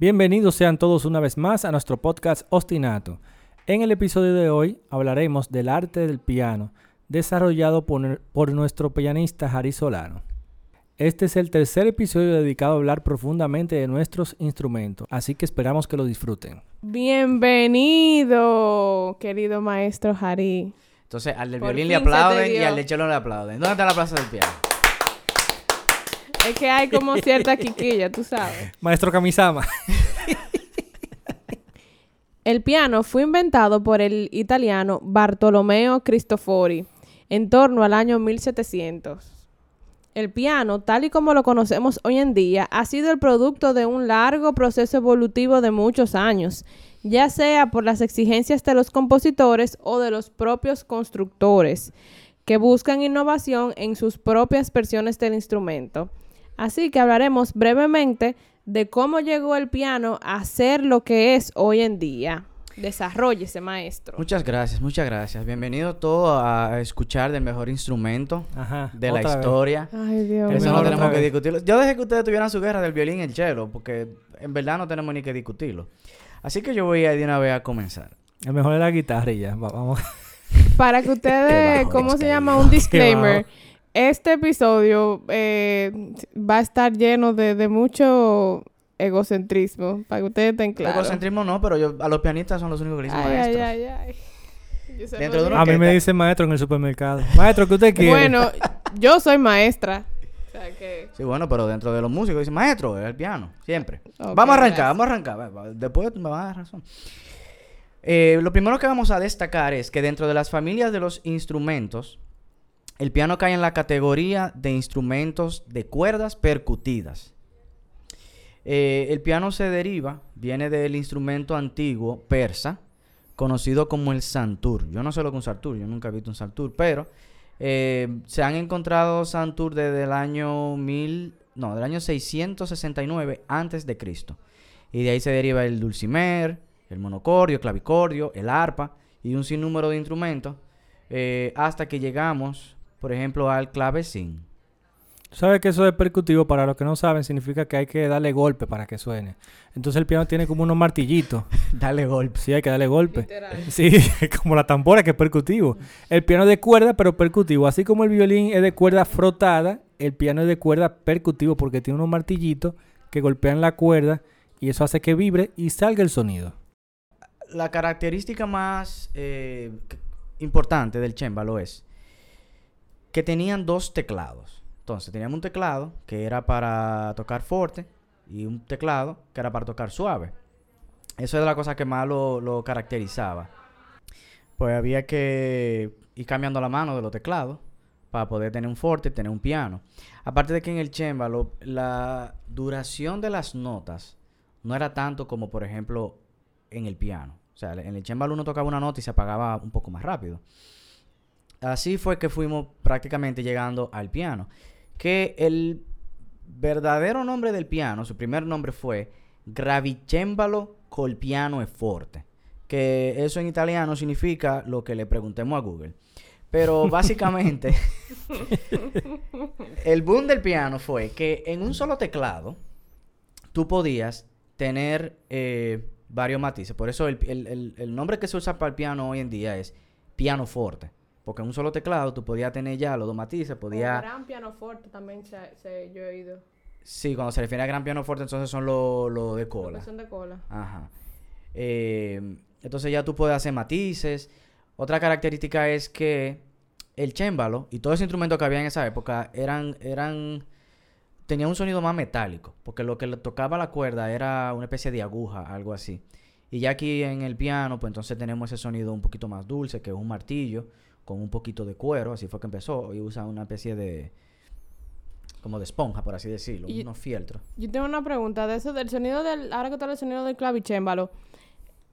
Bienvenidos sean todos una vez más a nuestro podcast Ostinato. En el episodio de hoy hablaremos del arte del piano, desarrollado por, por nuestro pianista Jari Solano. Este es el tercer episodio dedicado a hablar profundamente de nuestros instrumentos, así que esperamos que lo disfruten. Bienvenido, querido maestro Jari. Entonces, al del Por violín le aplauden y al de cello le aplauden. ¿Dónde está la plaza del piano? Es que hay como cierta quiquilla, tú sabes. Maestro Kamisama. El piano fue inventado por el italiano Bartolomeo Cristofori en torno al año 1700. El piano, tal y como lo conocemos hoy en día, ha sido el producto de un largo proceso evolutivo de muchos años, ya sea por las exigencias de los compositores o de los propios constructores, que buscan innovación en sus propias versiones del instrumento. Así que hablaremos brevemente de cómo llegó el piano a ser lo que es hoy en día. Desarrollese, maestro. Muchas gracias, muchas gracias. Bienvenido todo a escuchar del mejor instrumento Ajá, de la otra vez. historia. Ay, Dios Eso no tenemos que discutirlo. Yo dejé que ustedes tuvieran su guerra del violín y el cello, porque en verdad no tenemos ni que discutirlo. Así que yo voy a ir de una vez a comenzar. El mejor es la guitarra y ya, va- vamos. Para que ustedes, ¿cómo se llama? Un disclaimer. Este episodio eh, va a estar lleno de, de mucho egocentrismo, para que ustedes estén claros. Egocentrismo no, pero yo, a los pianistas son los únicos que le dicen Ay, ay, maestros. ay, ay. Dentro de A mí me está- dice maestro en el supermercado. Maestro, ¿qué usted quiere? Bueno, yo soy maestra. O sea que... Sí, bueno, pero dentro de los músicos dicen maestro, es el piano, siempre. Vamos a arrancar, gracias. vamos a arrancar. Después me vas a dar razón. Eh, lo primero que vamos a destacar es que dentro de las familias de los instrumentos, el piano cae en la categoría de instrumentos de cuerdas percutidas. Eh, el piano se deriva, viene del instrumento antiguo persa, conocido como el santur. Yo no sé lo que es un santur, yo nunca he visto un santur, pero eh, se han encontrado santur desde el año 1000, no, del año 669 antes de Cristo. Y de ahí se deriva el dulcimer, el monocordio, el clavicordio, el arpa y un sinnúmero de instrumentos eh, hasta que llegamos, por ejemplo, al clavecín. Tú sabes que eso de percutivo, para los que no saben, significa que hay que darle golpe para que suene. Entonces el piano tiene como unos martillitos. Dale golpe. Sí, hay que darle golpe. Literal. Sí, como la tambora que es percutivo. El piano es de cuerda, pero percutivo. Así como el violín es de cuerda frotada, el piano es de cuerda percutivo porque tiene unos martillitos que golpean la cuerda y eso hace que vibre y salga el sonido. La característica más eh, importante del chémbalo es que tenían dos teclados. Entonces, teníamos un teclado que era para tocar fuerte y un teclado que era para tocar suave. Eso es la cosa que más lo, caracterizaba. Pues había que ir cambiando la mano de los teclados para poder tener un forte tener un piano. Aparte de que en el chémbalo la duración de las notas no era tanto como, por ejemplo, en el piano. O sea, en el chémbalo uno tocaba una nota y se apagaba un poco más rápido. Así fue que fuimos prácticamente llegando al piano. Que el verdadero nombre del piano, su primer nombre fue Gravicembalo col piano e forte. Que eso en italiano significa lo que le preguntemos a Google. Pero básicamente, el boom del piano fue que en un solo teclado tú podías tener eh, varios matices. Por eso el, el- el- el nombre que se usa para el piano hoy en día es piano forte. Porque en un solo teclado tú podías tener ya los dos matices, podías... gran pianoforte también se, yo he oído. Sí, cuando se refiere a gran piano fuerte, entonces son los los de cola. son de cola. Ajá. Eh, entonces ya tú puedes hacer matices. Otra característica es que el chémbalo y todos los instrumentos que había en esa época eran, eran, tenían un sonido más metálico, porque lo que le tocaba la cuerda era una especie de aguja, algo así. Y ya aquí en el piano, pues entonces tenemos ese sonido un poquito más dulce, que es un martillo con un poquito de cuero, así fue que empezó, y usa una especie de, como de esponja, por así decirlo, Y- unos fieltros. Yo tengo una pregunta de eso, del sonido del... Ahora que está el sonido del clavicémbalo.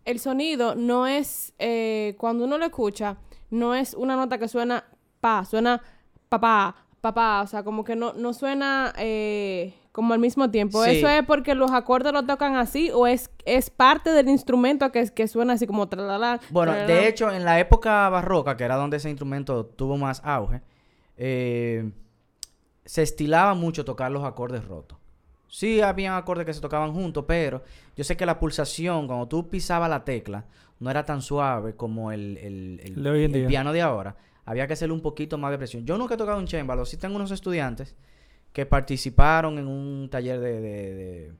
el sonido no es, eh, cuando uno lo escucha, no es una nota que suena pa, suena papá, papá, o sea, como que no, no suena eh, como al mismo tiempo. Sí. ¿Eso es porque los acordes lo tocan así o es, es parte del instrumento que, que suena así como tralala? Bueno, de hecho, en la época barroca, que era donde ese instrumento tuvo más auge, eh, se estilaba mucho tocar los acordes rotos. Sí, habían acordes que se tocaban juntos, pero yo sé que la pulsación, cuando tú pisabas la tecla, no era tan suave como el, el- el- De hoy en el día. piano de ahora. Había que hacerle un poquito más de presión. Yo nunca he tocado un chémbalo. Sí tengo unos estudiantes que participaron en un taller de, de- de-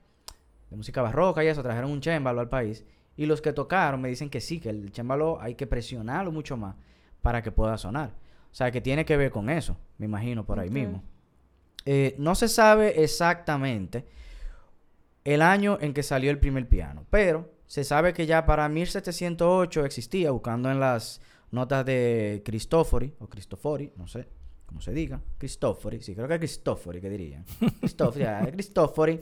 de música barroca y eso, trajeron un chémbalo al país. Y los que tocaron me dicen que sí, que el chémbalo hay que presionarlo mucho más para que pueda sonar. O sea, que tiene que ver con eso, me imagino, por ahí mismo. Eh, no se sabe exactamente el año en que salió el primer piano, pero se sabe que ya para 1708 existía, buscando en las notas de Cristofori, o Cristofori, no sé cómo se diga, Cristofori, sí, creo que es Cristofori que dirían. Cristofori, Cristofori.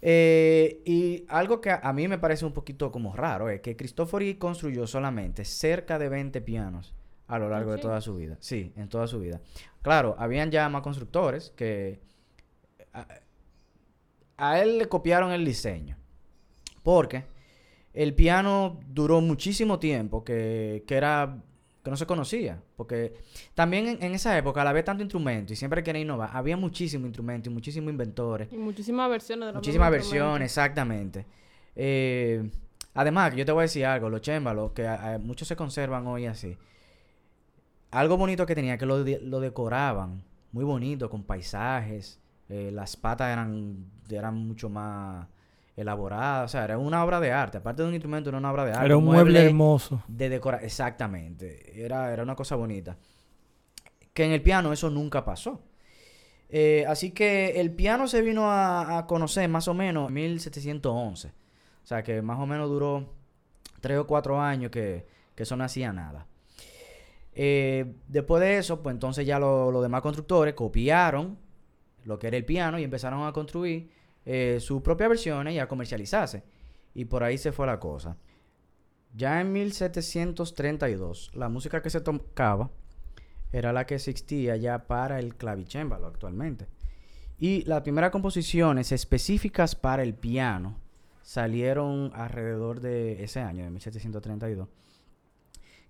Eh, y algo que a, a mí me parece un poquito como raro es que Cristofori construyó solamente cerca de 20 pianos a lo largo de toda su vida. Sí, en toda su vida. Claro, habían ya más constructores que a, a él le copiaron el diseño. Porque el piano duró muchísimo tiempo que, que era que no se conocía. Porque también en, en esa época, al haber tanto instrumento y siempre quería innovar, había muchísimos instrumentos y muchísimos inventores. Y muchísimas versiones de los Muchísimas versiones, exactamente. Eh, además, yo te voy a decir algo, los chémbalos, que a- a muchos se conservan hoy así. Algo bonito que tenía, que lo, de- lo decoraban, muy bonito, con paisajes. eh, las patas eran, eran mucho más elaboradas, o sea, era una obra de arte. Aparte de un instrumento, era una obra de arte. Era un mueble hermoso. de decorar, exactamente. Era, era una cosa bonita. Que en el piano eso nunca pasó. Eh, así que el piano se vino a, a conocer más o menos en 1711. O sea que más o menos duró tres o cuatro años que, que eso no hacía nada. Eh, después de eso, pues entonces ya lo- los demás constructores copiaron lo que era el piano y empezaron a construir eh, sus propias versiones y a comercializarse. Y por ahí se fue la cosa. Ya en 1732, la música que se tocaba era la que existía ya para el clavicémbalo actualmente. Y las primeras composiciones específicas para el piano salieron alrededor de ese año, de 1732.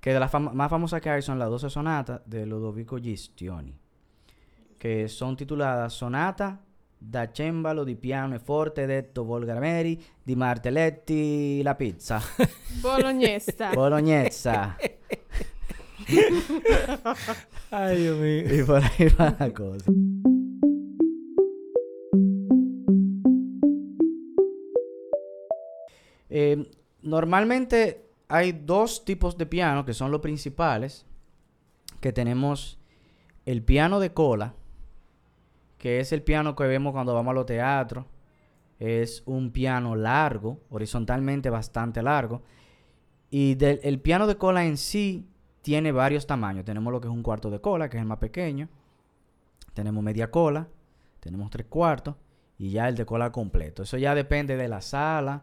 Que de las más famosas que hay son las 12 sonatas de Ludovico Gistioni, que son tituladas Sonata da cembalo di piano e forte detto Volgameri di Martelletti la pizza. Boloñesa. Bolognesa. Ay, Dios mío. y por ahí va la cosa. Eh, normalmente hay dos tipos de piano que son los principales. Que tenemos el piano de cola, que es el piano que vemos cuando vamos a los teatros. Es un piano largo, horizontalmente bastante largo. Y del, el piano de cola en sí tiene varios tamaños. Tenemos lo que es un cuarto de cola, que es el más pequeño. Tenemos media cola. Tenemos tres cuartos. Y ya el de cola completo. Eso ya depende de la sala.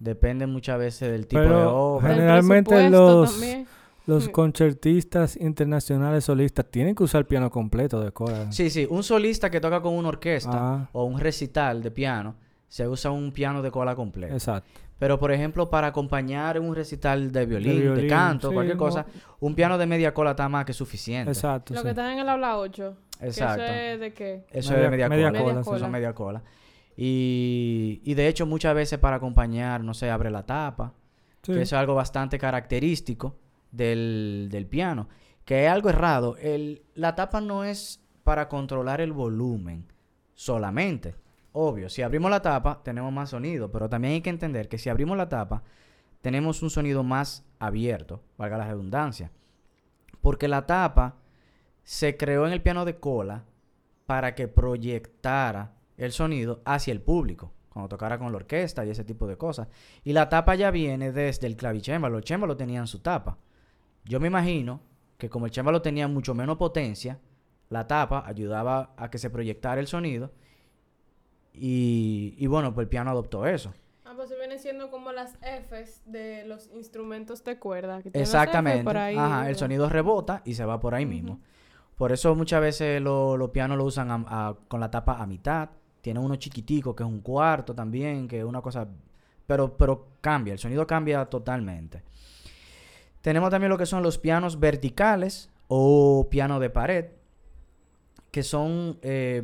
Depende muchas veces del tipo de obra. Generalmente los- también. Los Mm. concertistas internacionales solistas tienen que usar piano completo de cola. Sí, sí. Un solista que toca con una orquesta Ah, o un recital de piano, se usa un piano de cola completo. exacto. Pero, por ejemplo, para acompañar un recital de violín, de, violín, canto, sí, cualquier no. cosa, un piano de media cola está más que suficiente. Exacto. Lo sí. que está en el aula 8. Exacto. ¿Eso es de qué? Eso Media- es de media, media cola. cola, Eso es media cola. Y, y de hecho, muchas veces para acompañar, no sé, abre la tapa. Sí. Que eso es algo bastante característico del, del piano. Que es algo errado. El, la tapa no es para controlar el volumen solamente. Obvio, si abrimos la tapa tenemos más sonido, pero también hay que entender que si abrimos la tapa tenemos un sonido más abierto, valga la redundancia. Porque la tapa se creó en el piano de cola para que proyectara el sonido hacia el público, cuando tocara con la orquesta y ese tipo de cosas. Y la tapa ya viene desde el clavicémbalo. Los chémbalos tenían su tapa. Yo me imagino que como el chémbalo tenía mucho menos potencia, la tapa ayudaba a que se proyectara el sonido. Y, y bueno, pues el piano adoptó eso. Ah, pues se viene siendo como las Fs de los instrumentos de cuerda. que tienen Exactamente. por ahí, Ajá, el sonido rebota y se va por ahí mismo. Por eso muchas veces lo- los pianos lo usan a- a- con la tapa a mitad. Tiene uno chiquitico que es un cuarto también, que es una cosa... Pero, pero cambia, el sonido cambia totalmente. Tenemos también lo que son los pianos verticales o piano de pared, que son, eh,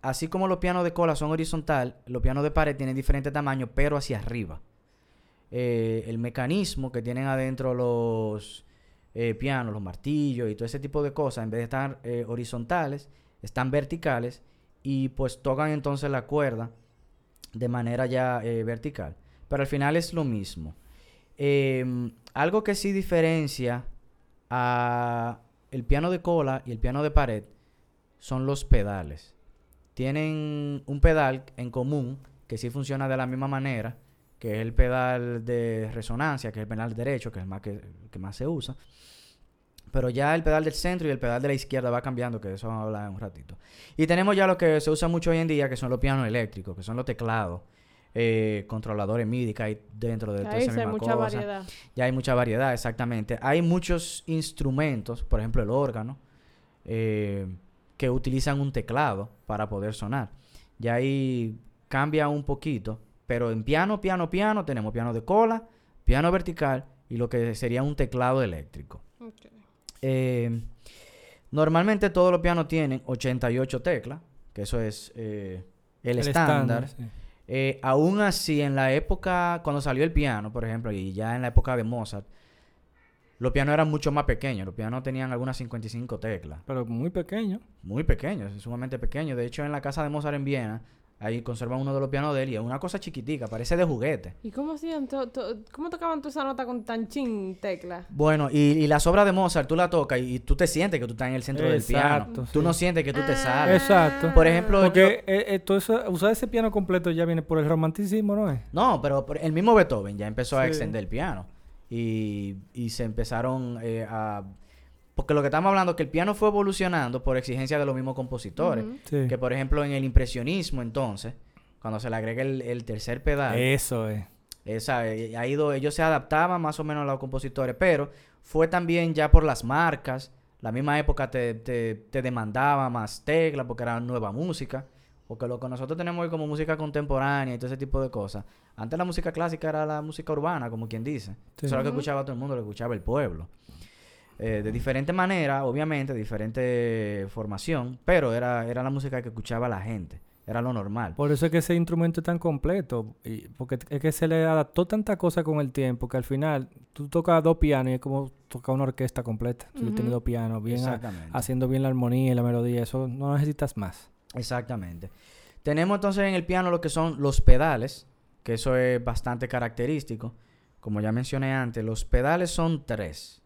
así como los pianos de cola son horizontal, los pianos de pared tienen diferentes tamaños, pero hacia arriba. Eh, el mecanismo que tienen adentro los eh, pianos, los martillos y todo ese tipo de cosas, en vez de estar horizontales, están verticales y pues tocan entonces la cuerda de manera ya vertical. Pero al final es lo mismo. Em, algo que sí diferencia a el piano de cola y el piano de pared son los pedales. Tienen un pedal en común que sí funciona de la misma manera, que es el pedal de resonancia, que es el pedal derecho, que es el más que, que más se usa. Pero ya el pedal del centro y el pedal de la izquierda va cambiando, que de eso vamos a hablar en un ratito. Y tenemos ya lo que se usa mucho hoy en día, que son los pianos eléctricos, que son los teclados, eh, controladores MIDI que hay dentro de toda Ahí esa sí hay misma mucha cosa. variedad. Ya hay mucha variedad, exactamente. Hay muchos instrumentos, por ejemplo el órgano, eh, que utilizan un teclado para poder sonar. Ya ahí cambia un poquito, pero en piano, piano, piano tenemos piano de cola, piano vertical y lo que sería un teclado eléctrico. Eh, normalmente todos los pianos tienen 88 teclas, que eso es eh, el, estándar. sí. Eh, aún así, en la época, cuando salió el piano, por ejemplo, y ya en la época de Mozart, los pianos eran mucho más pequeños. Los pianos tenían algunas 55 teclas. Pero muy pequeño. Muy pequeños, sumamente pequeños. De hecho, en la casa de Mozart en Viena, ahí conservan uno de los pianos de él y es una cosa chiquitica, parece de juguete. ¿Y cómo hacían? to- to- ¿Cómo tocaban tú esa nota con tan chin tecla? Bueno, y, y las obras de Mozart, tú la tocas y, y tú te sientes que tú estás en el centro del piano. Exacto, Tú sí. no sientes que tú te Ah. sales. Exacto. Por ejemplo, Porque eh, eh, todo eso, usar ese piano completo ya viene por el romanticismo, ¿no es? No, pero por- el mismo Beethoven ya empezó a Sí. extender el piano. Y, y se empezaron eh, a... Porque lo que estamos hablando es que el piano fue evolucionando por exigencia de los mismos compositores. Sí. Que por ejemplo en el impresionismo entonces, cuando se le agrega el, el tercer pedal, Eso es. esa, eh, ha ido, ellos se adaptaban más o menos a los compositores, pero fue también ya por las marcas. La misma época te, te, te demandaba más teclas porque era nueva música. Porque lo que nosotros tenemos hoy como música contemporánea y todo ese tipo de cosas. Antes la música clásica era la música urbana, como quien dice. Sí. Eso era lo que escuchaba todo el mundo, lo que escuchaba el pueblo. Eh, de diferente manera, obviamente, diferente formación, pero era, era la música que escuchaba la gente. Era lo normal. Por eso es que ese instrumento es tan completo. Y porque es que se le adaptó tanta cosa con el tiempo que al final tú tocas dos pianos y es como tocar una orquesta completa. Tú Ujú. tienes dos pianos, bien a- haciendo bien la armonía y la melodía. Eso no necesitas más. Exactamente. Tenemos entonces en el piano lo que son los pedales, que eso es bastante característico. Como ya mencioné antes, los pedales son tres.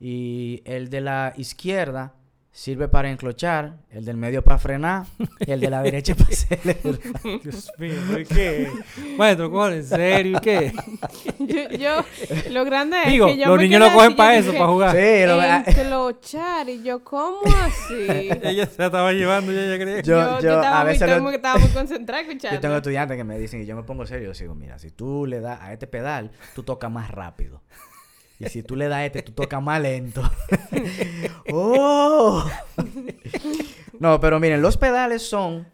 Y el de la izquierda sirve para enclochar, el del medio para frenar, y el de la derecha para acelerar. Dios mío, ¿y qué? Maestro, cojones, ¿en serio? ¿Y qué? yo, yo, lo grande es Digo, que yo los me niños lo cogen para yo eso, para jugar. Sí, lo- Enclochar, y yo, ¿cómo así? Ella se la estaba llevando, ya ella creía. Yo- yo, yo estaba, a muy, veces estaba lo- muy- estaba muy concentrada escuchando. Yo tengo estudiantes que me dicen y yo me pongo serio. Yo digo, mira, si tú le das a este pedal, tú tocas más rápido. Y si tú le das este, tú tocas más lento. ¡Oh! no, pero miren, los pedales son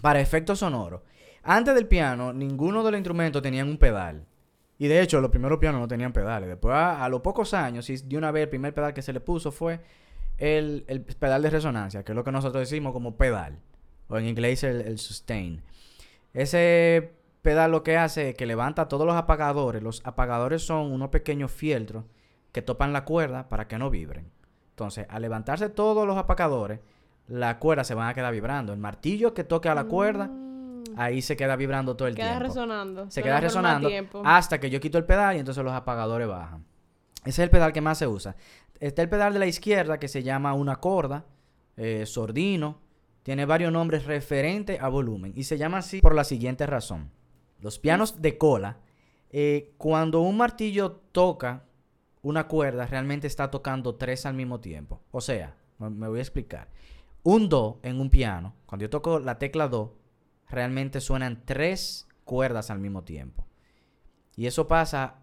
para efectos sonoros. Antes del piano, ninguno de los instrumentos tenían un pedal. Y de hecho, los primeros pianos no tenían pedales. Después, a, a los pocos años, y de una vez el primer pedal que se le puso fue el, el pedal de resonancia, que es lo que nosotros decimos como pedal. O en inglés el, el sustain. Ese pedal lo que hace es que levanta todos los apagadores. Los apagadores son unos pequeños fieltros que topan la cuerda para que no vibren. Entonces, al levantarse todos los apagadores, la cuerda se van a quedar vibrando. El martillo que toque a la cuerda, Mm. ahí se queda vibrando todo el queda tiempo. resonando. Se queda resonando hasta que yo quito el pedal y entonces los apagadores bajan. Ese es el pedal que más se usa. Está el pedal de la izquierda que se llama una corda, eh, sordino. Tiene varios nombres referentes a volumen y se llama así por la siguiente razón. Los pianos de cola, eh, cuando un martillo toca una cuerda, realmente está tocando tres al mismo tiempo. O sea, me, me voy a explicar. Un do en un piano, cuando yo toco la tecla do, realmente suenan tres cuerdas al mismo tiempo. Y eso pasa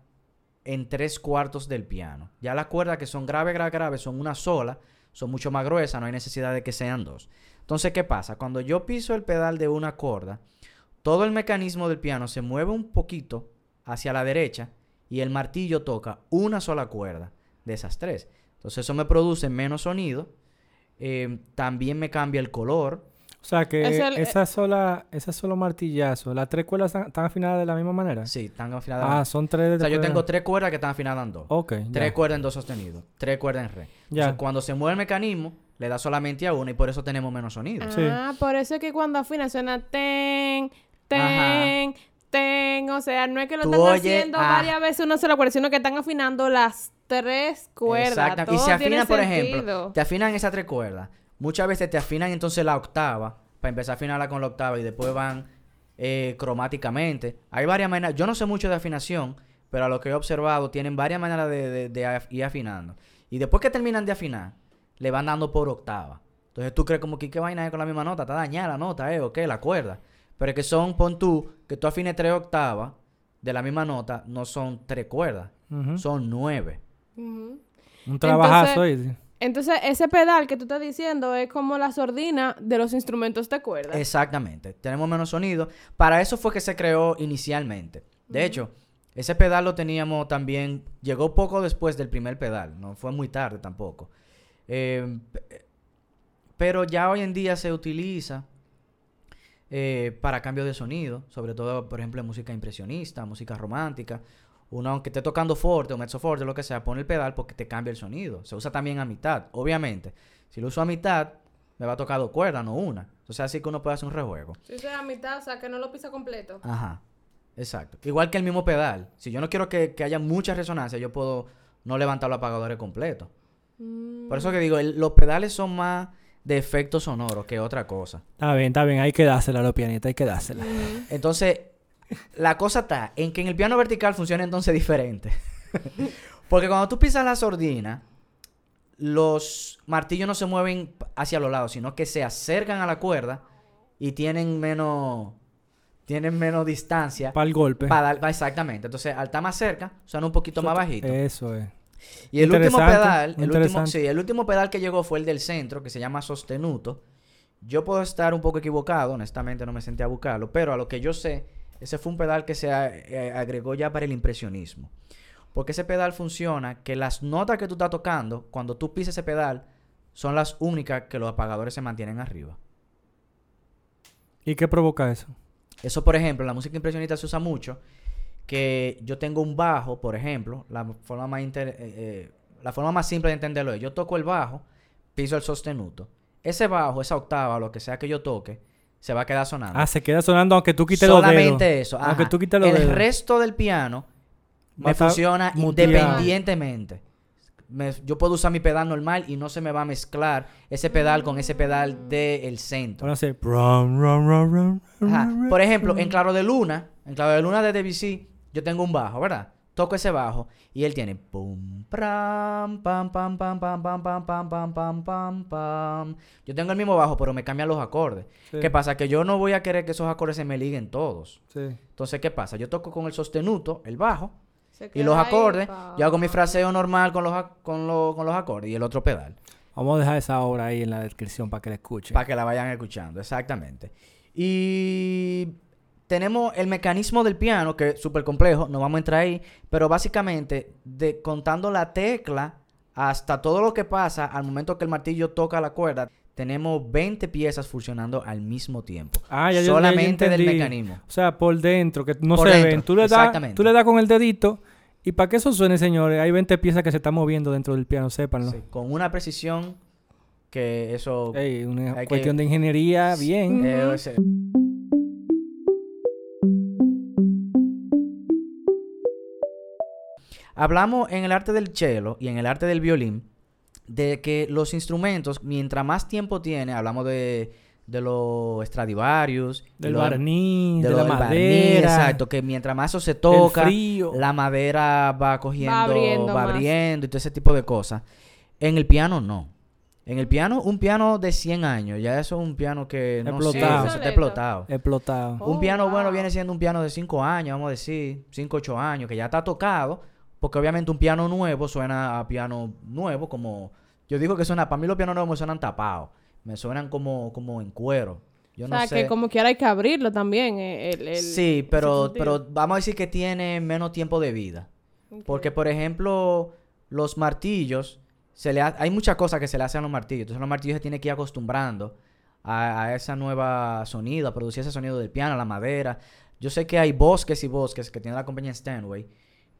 en tres cuartos del piano. Ya las cuerdas que son grave, grave, grave son una sola, son mucho más gruesas, no hay necesidad de que sean dos. Entonces, ¿qué pasa? Cuando yo piso el pedal de una cuerda, todo el mecanismo del piano se mueve un poquito hacia la derecha y el martillo toca una sola cuerda de esas tres. Entonces eso me produce menos sonido, eh, también me cambia el color. O sea que Es el- esa sola, esa solo martillazo, las tres cuerdas están, están afinadas de la misma manera. Sí, están afinadas. Ah, son tres de o sea, yo tengo tres cuerdas que están afinadas en dos. Ok, Tres ya. cuerdas en do sostenido, tres cuerdas en re. Ya. Cuando se mueve el mecanismo, le da solamente a una y por eso tenemos menos sonido. Sí. Ah, por eso es que cuando afina suena ten, Ajá. ten, ten. O sea, no es que lo Tú están haciendo ah. varias veces una sola cuerda, sino que están afinando las tres cuerdas. Exacto. Y Todo se tiene afinan, por ejemplo, te afinan esas tres cuerdas. Muchas veces te afinan entonces la octava, para empezar a afinarla con la octava y después van eh, cromáticamente. Hay varias maneras. Yo no sé mucho de afinación, pero a lo que he observado, tienen varias maneras de, de- de af- ir afinando. Y después que terminan de afinar, le van dando por octava. Entonces tú crees como que qué vaina es con la misma nota, está dañada la nota, eh, o qué, la cuerda. Pero es que son, pon tú, que tú afines tres octavas de la misma nota, no son tres cuerdas, son nueve. Un trabajazo ahí. Entonces, ese pedal que tú estás diciendo es como la sordina de los instrumentos de cuerda. Exactamente. Tenemos menos sonido. Para eso fue que se creó inicialmente. De hecho, ese pedal lo teníamos también. Llegó poco después del primer pedal. No fue muy tarde tampoco. Eh, pe- pero ya hoy en día se utiliza eh, para cambio de sonido. Sobre todo, por ejemplo, en música impresionista, música romántica. Uno, aunque esté tocando forte o mezzo forte, lo que sea, pone el pedal porque te cambia el sonido. Se usa también a mitad, obviamente. Si lo uso a mitad, me va a tocar dos cuerdas, no una. Entonces así que uno puede hacer un rejuego. Si es a mitad, o sea, que no lo pisa completo. Ajá. Exacto. Igual que el mismo pedal. Si yo no quiero que, que haya mucha resonancia, yo puedo no levantar los apagadores completos. Mm. Por eso que digo, el- los pedales son más de efecto sonoro que otra cosa. Está bien, está bien. Hay que dársela a los pianistas, hay que dársela. Entonces, la cosa está en que en el piano vertical funciona entonces diferente. Porque cuando tú pisas la sordina, los martillos no se mueven hacia los lados, sino que se acercan a la cuerda y tienen menos tienen menos distancia Para el golpe. para dar- pa- exactamente. Entonces, al estar más cerca, suena un poquito más bajito. Eso es. Y el último pedal, el último, sí, el último pedal que llegó fue el del centro, que se llama sostenuto. Yo puedo estar un poco equivocado, honestamente no me senté a buscarlo, pero a lo que yo sé, ese fue un pedal que se a- eh, agregó ya para el impresionismo. Porque ese pedal funciona que las notas que tú estás tocando, cuando tú pisas ese pedal, son las únicas que los apagadores se mantienen arriba. ¿Y qué provoca eso? Eso, por ejemplo, en la música impresionista se usa mucho. Que yo tengo un bajo, por ejemplo, la forma más, inter- eh, eh, la forma más simple de entenderlo es, yo toco el bajo, piso el sostenuto. Ese bajo, esa octava, lo que sea que yo toque, se va a quedar sonando. Ah, se queda sonando aunque tú quites los dedos. Solamente eso. Aunque ajá. tú quites los el dedos. resto del piano me funciona muteado. independientemente. Me- yo puedo usar mi pedal normal y no se me va a mezclar ese pedal con ese pedal del centro. Ajá. rum, Por ejemplo, en Claro de Luna, en Claro de Luna de Debussy, yo tengo un bajo, ¿verdad? Toco ese bajo y él tiene pum pam pam pam pam pam pam pam pam pam pam pam pam. Yo tengo el mismo bajo, pero me cambian los acordes. Sí, ¿Qué pasa? Que yo no voy a querer que esos acordes se me liguen todos. sí. Entonces, ¿qué pasa? Yo toco con el sostenuto, el bajo, y los acordes. pa- Yo hago mi fraseo normal con los, con, los, con los acordes y el otro pedal. Vamos a dejar esa obra ahí en la descripción para que la escuchen. Para que la vayan escuchando, exactamente. Y tenemos el mecanismo del piano, que es súper complejo, no vamos a entrar ahí, pero básicamente, de, contando la tecla hasta todo lo que pasa al momento que el martillo toca la cuerda, tenemos 20 piezas funcionando al mismo tiempo. Ah, ya yo- ya Solamente del mecanismo. O sea, por dentro, que no Por se dentro, ven. Tú le, das, exactamente. tú le das con el dedito. Y para que eso suene, señores, hay 20 piezas que se están moviendo dentro del piano, sépanlo. Sí, con una precisión que eso... Ey, una que- cuestión de ingeniería, bien. eh, ese- Hablamos en el arte del cello y en el arte del violín de que los instrumentos, mientras más tiempo tiene, hablamos de, de los Stradivarius, del lo- barniz, de, lo la del barniz, madera. exacto, que mientras más eso se toca, frío. la madera va cogiendo, abriendo va abriendo y todo ese tipo de cosas. En el piano no. En el piano, un piano de 100 años, ya eso es un piano que no Explotado. está explotado. Explotado. Oh, un piano bueno viene siendo un piano de 5 años, vamos a decir, 5, 8 años, que ya está tocado, porque obviamente un piano nuevo suena a piano nuevo, como yo digo que suena, para mí los pianos nuevos me suenan tapados, me suenan como, como en cuero. Yo o no sea, sé. que como quiera hay que abrirlo también. eh, El, el- sí, pero, pero vamos a decir que tiene menos tiempo de vida. Porque, por ejemplo, los martillos, se le ha- hay muchas cosas que se le hacen a los martillos. Entonces, los martillos se tienen que ir acostumbrando a, a esa nueva sonido, a producir ese sonido del piano, la madera. Yo sé que hay bosques y bosques que tiene la compañía Stanway,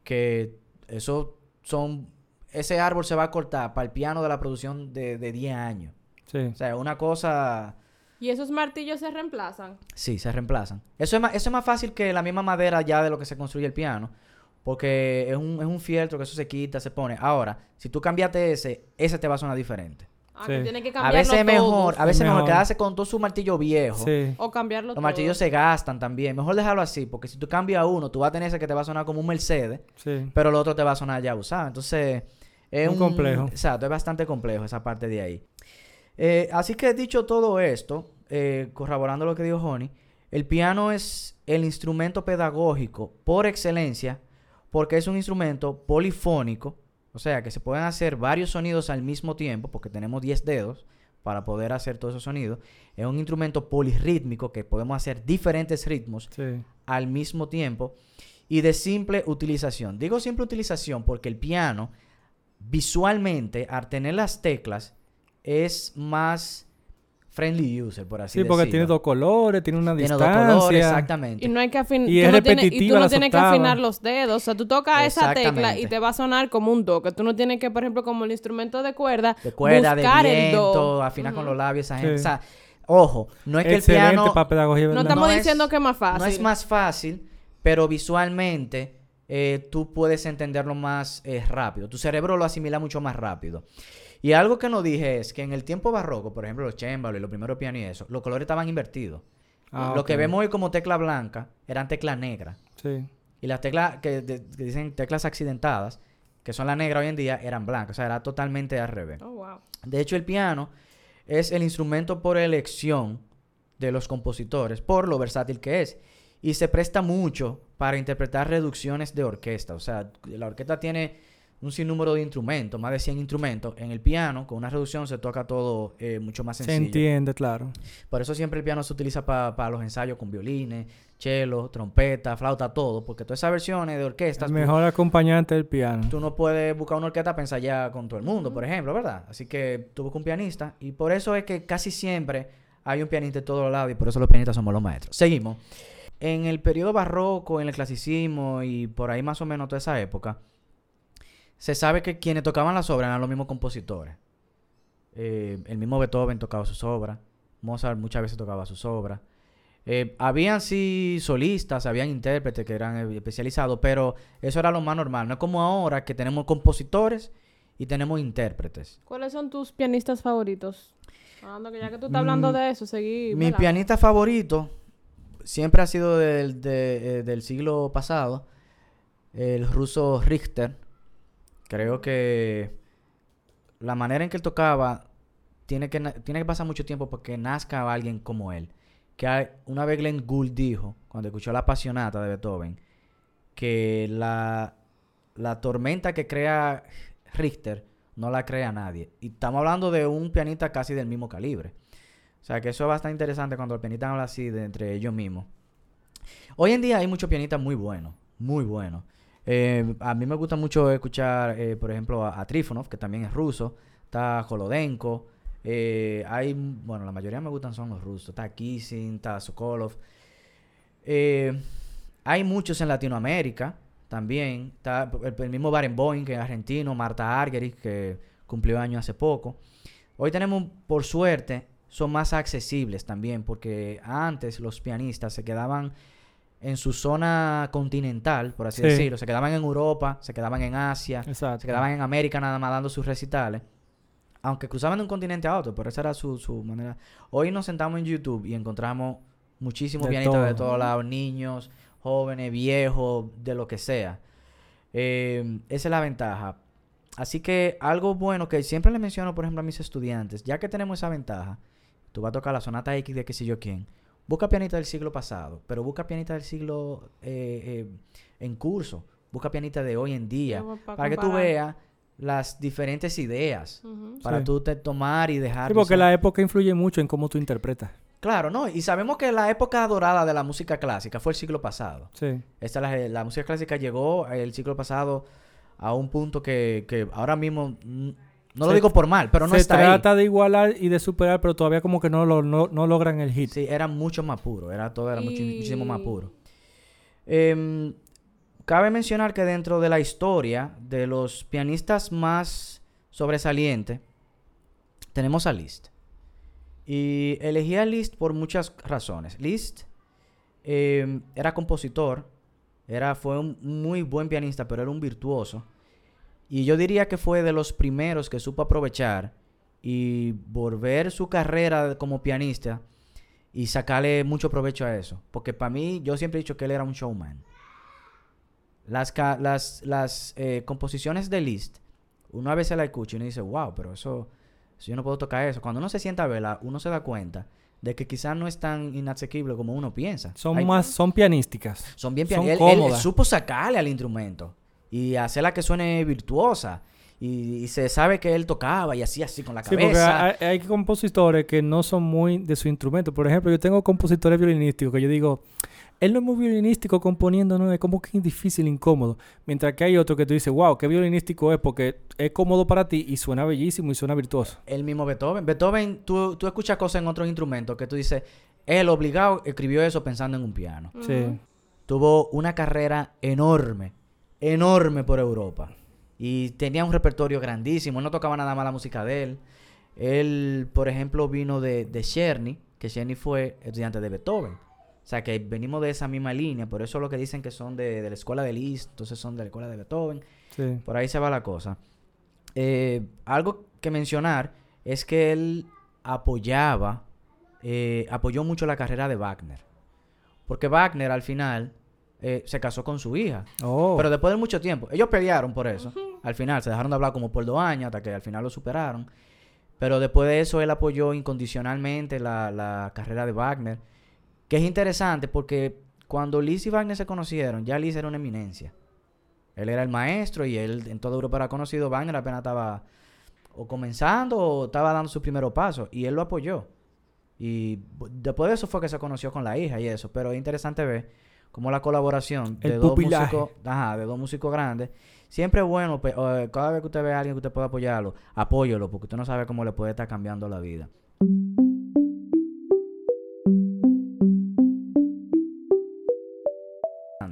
que eso son... Ese árbol se va a cortar para el piano de la producción de, de 10 años. Sí. O sea, una cosa... ¿Y esos martillos se reemplazan? Sí, se reemplazan. Eso es más, eso es más fácil que la misma madera ya de lo que se construye el piano. Porque es un, es un fieltro que eso se quita, se pone. Ahora, si tú cambiaste ese, ese te va a sonar diferente. Ah, Sí. que tiene que A veces es mejor, todo. a veces es mejor Mejor. quedarse con todo su martillo viejo. Sí. O cambiarlo Los todo. martillos se gastan también. Mejor dejarlo así, porque si tú cambias uno, tú vas a tener ese que te va a sonar como un Mercedes, Sí. pero el otro te va a sonar ya usado. Entonces, es Muy un complejo. Exacto, es bastante complejo esa parte de ahí. Eh, así que dicho todo esto, eh, corroborando lo que dijo Honey, el piano es el instrumento pedagógico por excelencia porque es un instrumento polifónico, o sea que se pueden hacer varios sonidos al mismo tiempo porque tenemos 10 dedos para poder hacer todos esos sonidos. Es un instrumento polirrítmico que podemos hacer diferentes ritmos Sí. al mismo tiempo y de simple utilización. Digo simple utilización porque el piano visualmente al tener las teclas es más friendly user, por así Sí, porque decirlo. tiene dos colores, tiene una Tiene dos distancia. colores, exactamente. Y no hay que afinar. Y es no tienes- y tú no las tienes que afinar los dedos. O sea, tú tocas esa tecla y te va a sonar como un do. Que tú no tienes que, por ejemplo, como el instrumento de cuerda, de cuerda, de buscar el do. viento, afinar con los labios, esa gente. Sí. O sea, ojo, no es que el piano para pedagogía. No estamos No es- diciendo que es más fácil. no es más fácil, pero visualmente eh, tú puedes entenderlo más eh, rápido. Tu cerebro lo asimila mucho más rápido. Y algo que no dije es que en el tiempo barroco, por ejemplo, los chémbalos y los primeros pianos y eso, los colores estaban invertidos. Ah, Lo que vemos hoy como tecla blanca eran teclas negras. Sí. Y las teclas que, de- que dicen teclas accidentadas, que son las negras hoy en día, eran blancas. O sea, era totalmente al revés. Oh, wow. De hecho, el piano es el instrumento por elección de los compositores, por lo versátil que es. Y se presta mucho para interpretar reducciones de orquesta. O sea, la orquesta tiene un sinnúmero de instrumentos, más de 100 instrumentos. En el piano, con una reducción, se toca todo eh, mucho más Se sencillo. entiende, claro. Por eso siempre el piano se utiliza pa- para los ensayos con violines, cello, trompeta, flauta, todo. Porque todas esas versiones de orquestas... El tú- mejor acompañante del piano. Tú no puedes buscar una orquesta para ensayar con todo el mundo, por ejemplo, ¿verdad? Así que tú buscas un pianista y por eso es que casi siempre hay un pianista de todos lados y por eso los pianistas somos los maestros. Seguimos. En el periodo barroco, en el clasicismo y por ahí más o menos toda esa época, se sabe que quienes tocaban las obras eran los mismos compositores. Eh, el mismo Beethoven tocaba sus obras, Mozart muchas veces tocaba sus obras. Eh, habían sí solistas, habían intérpretes que eran especializados, pero eso era lo más normal. No es como ahora que tenemos compositores y tenemos intérpretes. ¿Cuáles son tus pianistas favoritos? Que ya que tú estás hablando Mm, de eso, seguí. Mi pianista favorito siempre ha sido del, de- eh, del siglo pasado, el ruso Richter. Creo que la manera en que él tocaba tiene que, tiene que pasar mucho tiempo porque nazca alguien como él. Que hay- una vez Glenn Gould dijo, cuando escuchó la apasionata de Beethoven, que la, la tormenta que crea Richter no la crea nadie. Y estamos hablando de un pianista casi del mismo calibre. O sea que eso es bastante interesante cuando el pianista habla así de entre ellos mismos. Hoy en día hay muchos pianistas muy buenos, muy buenos. Eh, a mí me gusta mucho escuchar, eh, por ejemplo, a, Trifonov, que también es ruso. Está Jolodenko. eh, hay, bueno, la mayoría me gustan son los rusos. Está Kissing, está Sokolov. Eh, hay muchos en Latinoamérica también. Está el, el mismo Barenboim, que es argentino. Marta Argerich, que cumplió años hace poco. Hoy tenemos, por suerte, son más accesibles también, porque antes los pianistas se quedaban en su zona continental, por así Sí. decirlo. Se quedaban en Europa, se quedaban en Asia, Exacto. se quedaban en América nada más dando sus recitales. Aunque cruzaban de un continente a otro, pero esa era su, su manera. Hoy nos sentamos en YouTube y encontramos muchísimos De pianistas de todo. todos lados, niños, jóvenes, viejos, de lo que sea. Eh, esa es la ventaja. así que algo bueno que siempre le menciono, por ejemplo, a mis estudiantes, ya que tenemos esa ventaja, tú vas a tocar la sonata X de qué sé yo quién, busca pianista del siglo pasado, pero busca pianista del siglo eh, eh, en curso, busca pianista de hoy en día, para que tú veas las diferentes ideas, para Sí. tú te tomar y dejar... Sí, porque la época influye mucho en cómo tú interpretas. Claro, ¿no? Y sabemos que la época dorada de la música clásica fue el siglo pasado. Sí. Esta, la, la música clásica llegó el siglo pasado a un punto que, que ahora mismo, no lo Se- digo por mal, pero no Se está trata de igualar y de superar, pero todavía como que no, lo, no, no logran el hit. Sí, era mucho más puro, era todo era mucho- muchísimo más puro. Em, cabe mencionar que dentro de la historia de los pianistas más sobresalientes, tenemos a Liszt. Y elegí a Liszt por muchas razones. Liszt em, era compositor, era, fue un muy buen pianista, pero era un virtuoso. Y yo diría que fue de los primeros que supo aprovechar y volver su carrera como pianista y sacarle mucho provecho a eso. Porque para mí, yo siempre he dicho que él era un showman. Las, las, las eh, composiciones de Liszt, uno a veces la escucha y uno dice, wow, pero eso, yo no puedo tocar eso. Cuando uno se sienta a verla, uno se da cuenta de que quizás no es tan inasequible como uno piensa. Son Hay- más, son pianísticas. son bien son pian- él, él- supo sacarle al instrumento y hacerla que suene virtuosa. Y, y se sabe que él tocaba y hacía así con la Sí, porque cabeza. hay, hay compositores que no son muy de su instrumento. Por ejemplo, yo tengo compositores violinísticos que yo digo, él no es muy violinístico componiendo, no, es como que es difícil, incómodo. Mientras que hay otro que tú dices, wow, qué violinístico es porque es cómodo para ti y suena bellísimo y suena virtuoso. El mismo Beethoven. Beethoven, tú, tú escuchas cosas en otros instrumentos que tú dices, él obligado escribió eso pensando en un piano. Sí. Tuvo una carrera enorme, enorme por Europa. Y tenía un repertorio grandísimo. Él no tocaba nada más la música de él. Él, por ejemplo, vino de, de Czerny, que Czerny fue estudiante de Beethoven. O sea, que venimos de esa misma línea. Por eso lo que dicen que son de, de la escuela de Liszt, entonces son de la escuela de Beethoven. Sí. Por ahí se va la cosa. Eh, algo que mencionar es que él apoyaba, eh, apoyó mucho la carrera de Wagner. Porque Wagner al final eh, se casó con su hija. Oh, Pero después de mucho tiempo. Ellos pelearon por eso. Al final, se dejaron de hablar como por dos años hasta que al final lo superaron. Pero después de eso, él apoyó incondicionalmente la, la carrera de Wagner. Que es interesante porque cuando Liz y Wagner se conocieron, ya Liz era una eminencia. Él era el maestro y él en toda Europa era conocido. Wagner apenas estaba o comenzando o estaba dando su primer paso. Y él lo apoyó. Y después de eso fue que se conoció con la hija y eso. Pero es interesante ver cómo la colaboración El de dos pupilaje. músicos, ajá, de dos músicos grandes, siempre es bueno, pe- eh, cada vez que usted ve a alguien que usted pueda apoyarlo, apóyelo, porque usted no sabe cómo le puede estar cambiando la vida.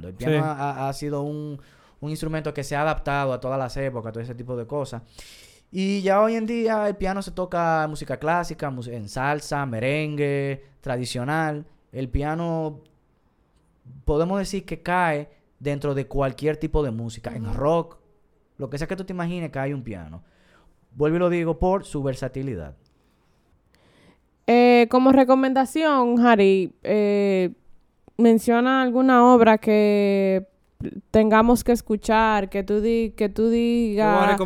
El piano Sí. ha, ha sido un, un instrumento que se ha adaptado a todas las épocas, todo ese tipo de cosas. Y ya hoy en día el piano se toca en música clásica, mus- en salsa, merengue, tradicional. El piano podemos decir que cae dentro de cualquier tipo de música, en rock, lo que sea que tú te imagines que hay un piano. Vuelvo y lo digo por su versatilidad. Eh, como recomendación, Harry, eh, menciona alguna obra que tengamos que escuchar, que tú, di que tú digas,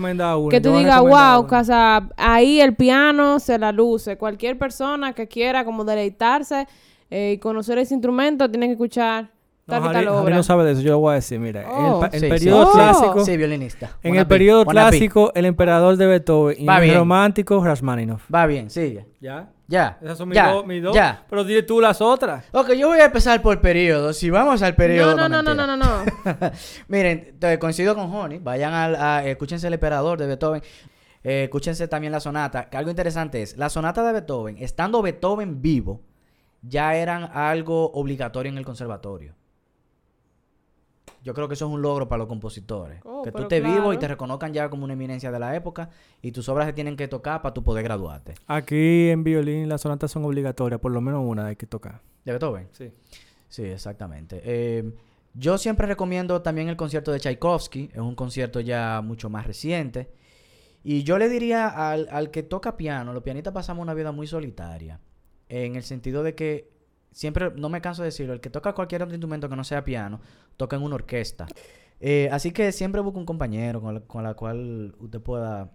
que tú digas, wow, una. o sea, ahí el piano se la luce. Cualquier persona que quiera como deleitarse eh, y conocer ese instrumento tiene que escuchar tal y Harry, tal Harry obra. no sabe de eso, yo lo voy a decir, mira, en el Oh. Sí, sí. periodo Oh. clásico, Sí, violinista. en el periodo clásico, el emperador de Beethoven y Va el bien. romántico Rachmaninoff. Va bien, sigue. ¿Ya? Ya. Esas son mis ya, dos, mis dos. Ya. Pero dile tú las otras. Ok, yo voy a empezar por periodo. Si vamos al periodo. no, no, no, no, no, no, no. Miren, te- coincido con Honey. Vayan al, a, escúchense el emperador de Beethoven. Eh, escúchense también la sonata. Que algo interesante es, la sonata de Beethoven, estando Beethoven vivo, ya eran algo obligatorio en el conservatorio. Yo creo que eso es un logro para los compositores. Oh, que tú estés vivo y claro. te reconozcan ya como una eminencia de la época y tus obras se tienen que tocar para tú poder graduarte. Aquí en violín las sonatas son obligatorias, por lo menos una hay que tocar. ¿De Beethoven? Sí. Sí, exactamente. Eh, yo siempre recomiendo también el concierto de Tchaikovsky. Es un concierto ya mucho más reciente. Y yo le diría al, al que toca piano, los pianistas pasamos una vida muy solitaria. En el sentido de que siempre, no me canso de decirlo, el que toca cualquier otro instrumento que no sea piano, toca en una orquesta. Eh, así que siempre busca un compañero con la, con la cual usted pueda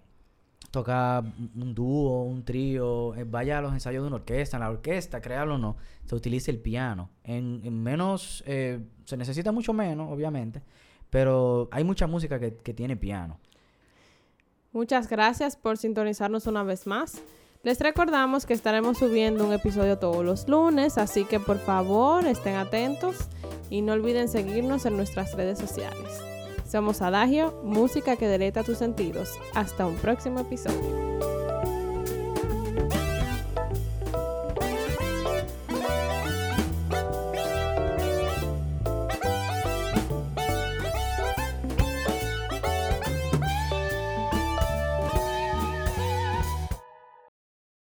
tocar un- dúo, un trío, eh, vaya a los ensayos de una orquesta, en la orquesta, créalo o no, se utiliza el piano. En, en menos, eh, se necesita mucho menos, obviamente, pero hay mucha música que, que tiene piano. Muchas gracias por sintonizarnos una vez más. Les recordamos que estaremos subiendo un episodio todos los lunes, así que por favor estén atentos y no olviden seguirnos en nuestras redes sociales. Somos Adagio, música que deleita tus sentidos. Hasta un próximo episodio.